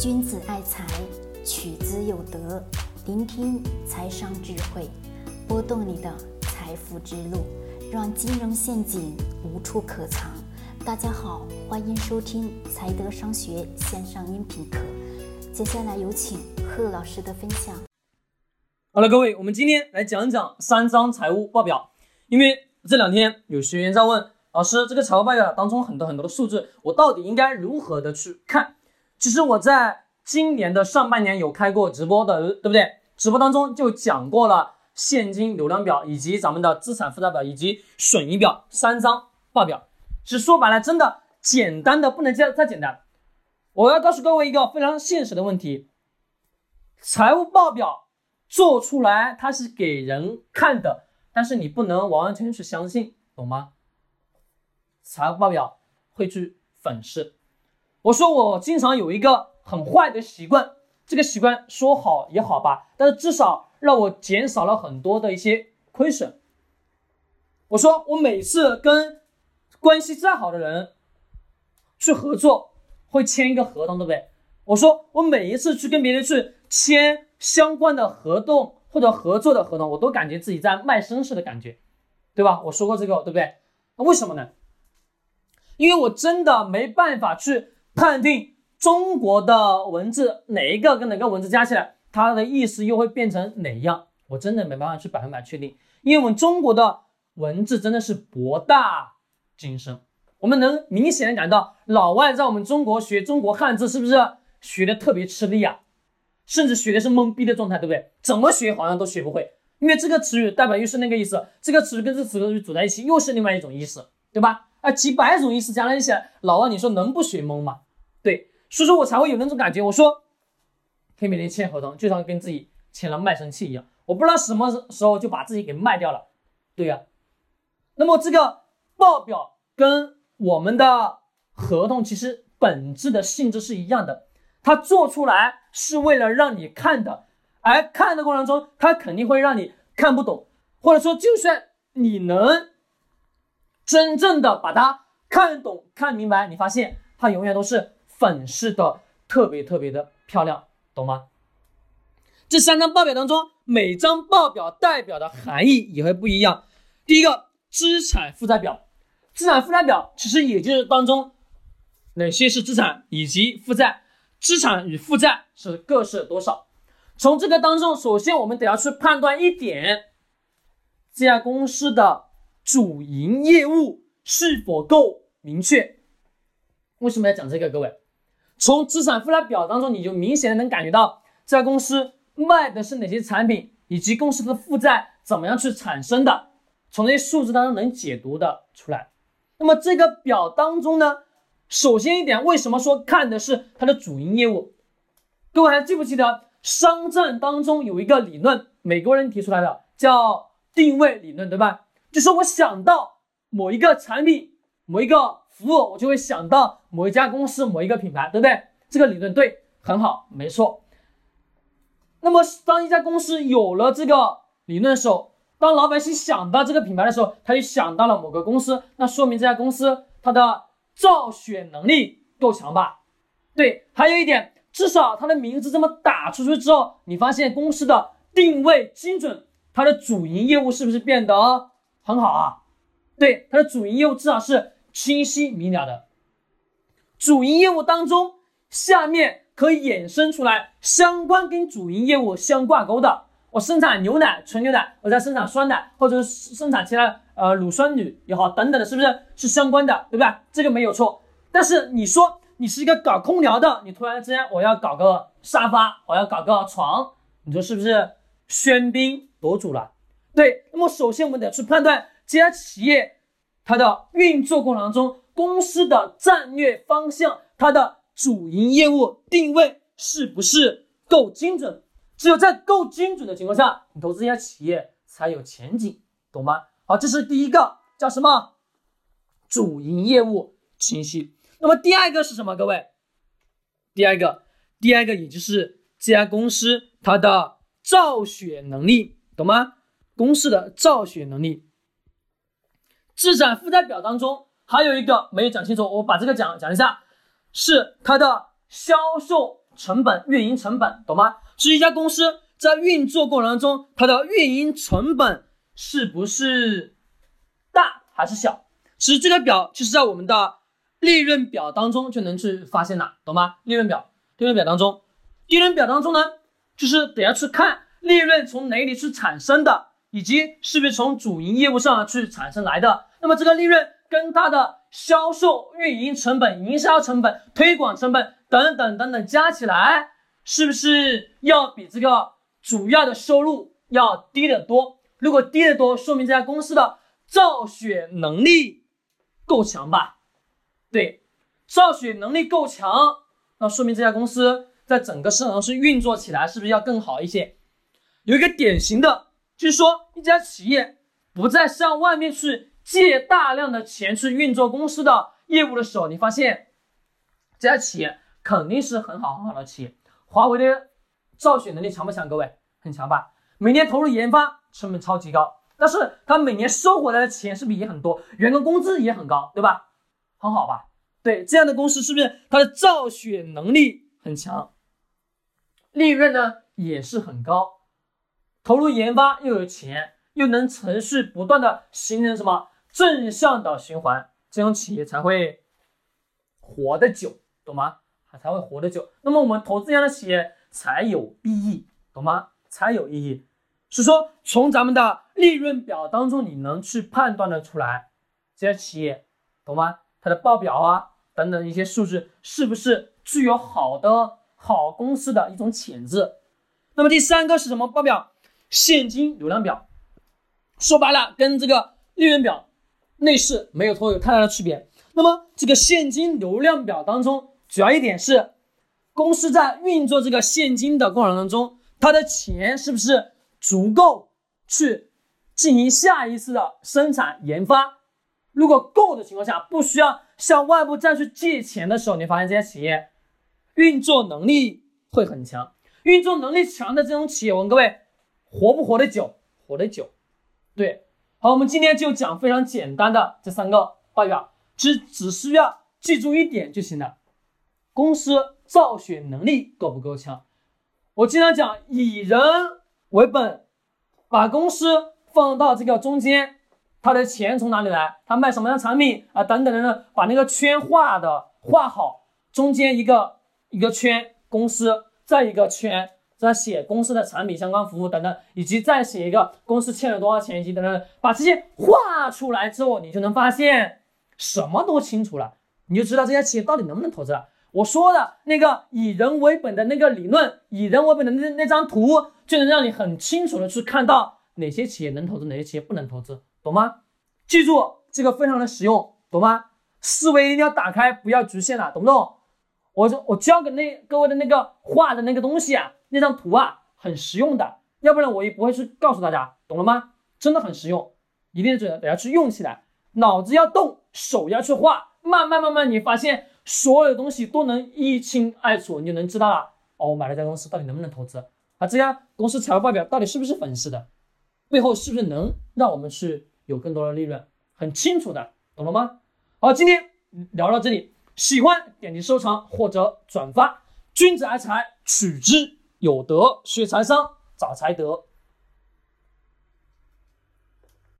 君子爱财，取之有德。聆听财商智慧，拨动你的财富之路，让金融陷阱无处可藏。大家好，欢迎收听财德商学线上音频课。接下来有请贺老师的分享。好了，各位，我们今天来讲讲三张财务报表。因为这两天有学员在问老师，这个财务报表当中很多很多的数字，我到底应该如何的去看？其实我在今年的上半年有开过直播的，对不对？直播当中就讲过了现金流量表，以及咱们的资产负债表，以及损益表三张报表。其实说白了，真的简单的不能再再简单。我要告诉各位一个非常现实的问题：财务报表做出来它是给人看的，但是你不能完完全全去相信，懂吗？财务报表会去粉饰。我说我经常有一个很坏的习惯，这个习惯说好也好吧，但是至少让我减少了很多的一些亏损。我说我每次跟关系再好的人去合作，会签一个合同，对不对？我说我每一次去跟别人去签相关的合同或者合作的合同，我都感觉自己在卖身似的感觉，对吧？我说过这个，对不对？那为什么呢？因为我真的没办法去。判定中国的文字哪一个跟哪个文字加起来，它的意思又会变成哪样？我真的没办法去百分百确定，因为我们中国的文字真的是博大精深，我们能明显的感到老外在我们中国学中国汉字是不是学的特别吃力啊？甚至学的是懵逼的状态，对不对？怎么学好像都学不会，因为这个词语代表又是那个意思，这个词语跟这个词语组在一起又是另外一种意思，对吧？啊，几百种意思加在一起，老外你说能不学懵吗？对，所以说我才会有那种感觉。我说，可以每天签合同，就像跟自己签了卖身契一样。我不知道什么时候就把自己给卖掉了。对呀，那么这个报表跟我们的合同其实本质的性质是一样的，它做出来是为了让你看的，而看的过程中，它肯定会让你看不懂，或者说，就算你能真正的把它看懂、看明白，你发现它永远都是。粉饰的特别特别的漂亮，懂吗？这三张报表当中，每张报表代表的含义也会不一样。第一个，资产负债表，资产负债表其实也就是当中哪些是资产以及负债，资产与负债是各是多少。从这个当中，首先我们得要去判断一点，这家公司的主营业务是否够明确。为什么要讲这个，各位？从资产负债表当中，你就明显的能感觉到这家公司卖的是哪些产品，以及公司的负债怎么样去产生的，从这些数字当中能解读的出来。那么这个表当中呢，首先一点，为什么说看的是它的主营业务？各位还记不记得商战当中有一个理论，美国人提出来的，叫定位理论，对吧？就是我想到某一个产品，某一个。服务我就会想到某一家公司某一个品牌，对不对？这个理论对，很好，没错。那么当一家公司有了这个理论的时候，当老百姓想到这个品牌的时候，他就想到了某个公司，那说明这家公司它的造血能力够强吧？对，还有一点，至少它的名字这么打出去之后，你发现公司的定位精准，它的主营业务是不是变得很好啊？对，它的主营业务至少是。清晰明了的主营业务当中，下面可以衍生出来相关跟主营业务相挂钩的。我生产牛奶，纯牛奶；我在生产酸奶，或者是生产其他呃乳酸乳也好，等等的，是不是是相关的，对不对？这个没有错。但是你说你是一个搞空调的，你突然之间我要搞个沙发，我要搞个床，你说是不是喧宾夺主了？对。那么首先我们得去判断这家企业。它的运作过程当中，公司的战略方向，它的主营业务定位是不是够精准？只有在够精准的情况下，你投资一家企业才有前景，懂吗？好，这是第一个，叫什么？主营业务清晰。那么第二个是什么？各位，第二个，第二个也就是这家公司它的造血能力，懂吗？公司的造血能力。资产负债表当中还有一个没有讲清楚，我把这个讲讲一下，是它的销售成本、运营成本，懂吗？是一家公司在运作过程当中，它的运营成本是不是大还是小？其实这个表就是在我们的利润表当中就能去发现的，懂吗？利润表，利润表当中，利润表当中呢，就是得要去看利润从哪里去产生的，以及是不是从主营业务上去产生来的。那么这个利润跟它的销售、运营成本、营销成本、推广成本等等等等加起来，是不是要比这个主要的收入要低得多？如果低得多，说明这家公司的造血能力。够强吧？对，造血能力够强，那说明这家公司在整个市场上是运作起来是不是要更好一些？有一个典型的，就是说一家企业不再向外面去借大量的钱去运作公司的业务的时候，你发现这家企业肯定是很好很好的企业。华为的造血能力强不强？各位，很强吧？每年投入研发成本超级高。但是他每年收回来的钱是不是也很多？员工工资也很高，对吧？很好吧？对，这样的公司是不是它的造血能力很强？利润呢也是很高，投入研发又有钱，又能持续不断的形成什么正向的循环，这种企业才会活得久，懂吗？才会活得久。那么我们投资这样的企业才有意义，懂吗？才有意义。是说，从咱们的利润表当中，你能去判断的出来，这些企业，懂吗？它的报表啊，等等一些数字，是不是具有好的好公司的一种潜质？那么第三个是什么报表？现金流量表。说白了，跟这个利润表内饰没有说有太大的区别。那么这个现金流量表当中，主要一点是，公司在运作这个现金的过程当中，它的钱是不是？足够去进行下一次的生产研发，如果够的情况下，不需要向外部再去借钱的时候，你发现这些企业运作能力会很强。运作能力强的这种企业，我问各位，活不活得久？活得久。对，好，我们今天就讲非常简单的这三个报表，其实只需要记住一点就行了：公司造血能力够不够强？我经常讲以人。为本，把公司放到这个中间，他的钱从哪里来？他卖什么样的产品啊？等等等等，把那个圈画的画好，中间一个一个圈公司，再一个圈再写公司的产品相关服务等等，以及再写一个公司欠了多少钱以及等等，把这些画出来之后，你就能发现什么都清楚了，你就知道这家企业到底能不能投资了。我说的那个以人为本的那个理论，以人为本的那那张图，就能让你很清楚的去看到哪些企业能投资，哪些企业不能投资，懂吗？记住这个非常的实用，懂吗？思维一定要打开，不要局限了，懂不懂？我我教给那各位的那个画的那个东西啊，那张图啊，很实用的，要不然我也不会去告诉大家，懂了吗？真的很实用，一定得得要去用起来，脑子要动，手要去画，慢慢慢慢你发现。所有的东西都能一清二楚，你就能知道了。哦，我买了这家公司，到底能不能投资？啊，这家公司财务报表到底是不是粉饰的？背后是不是能让我们去有更多的利润？很清楚的，懂了吗？好，今天聊到这里，喜欢点击收藏或者转发。君子爱财，取之有德；学财商，找财德。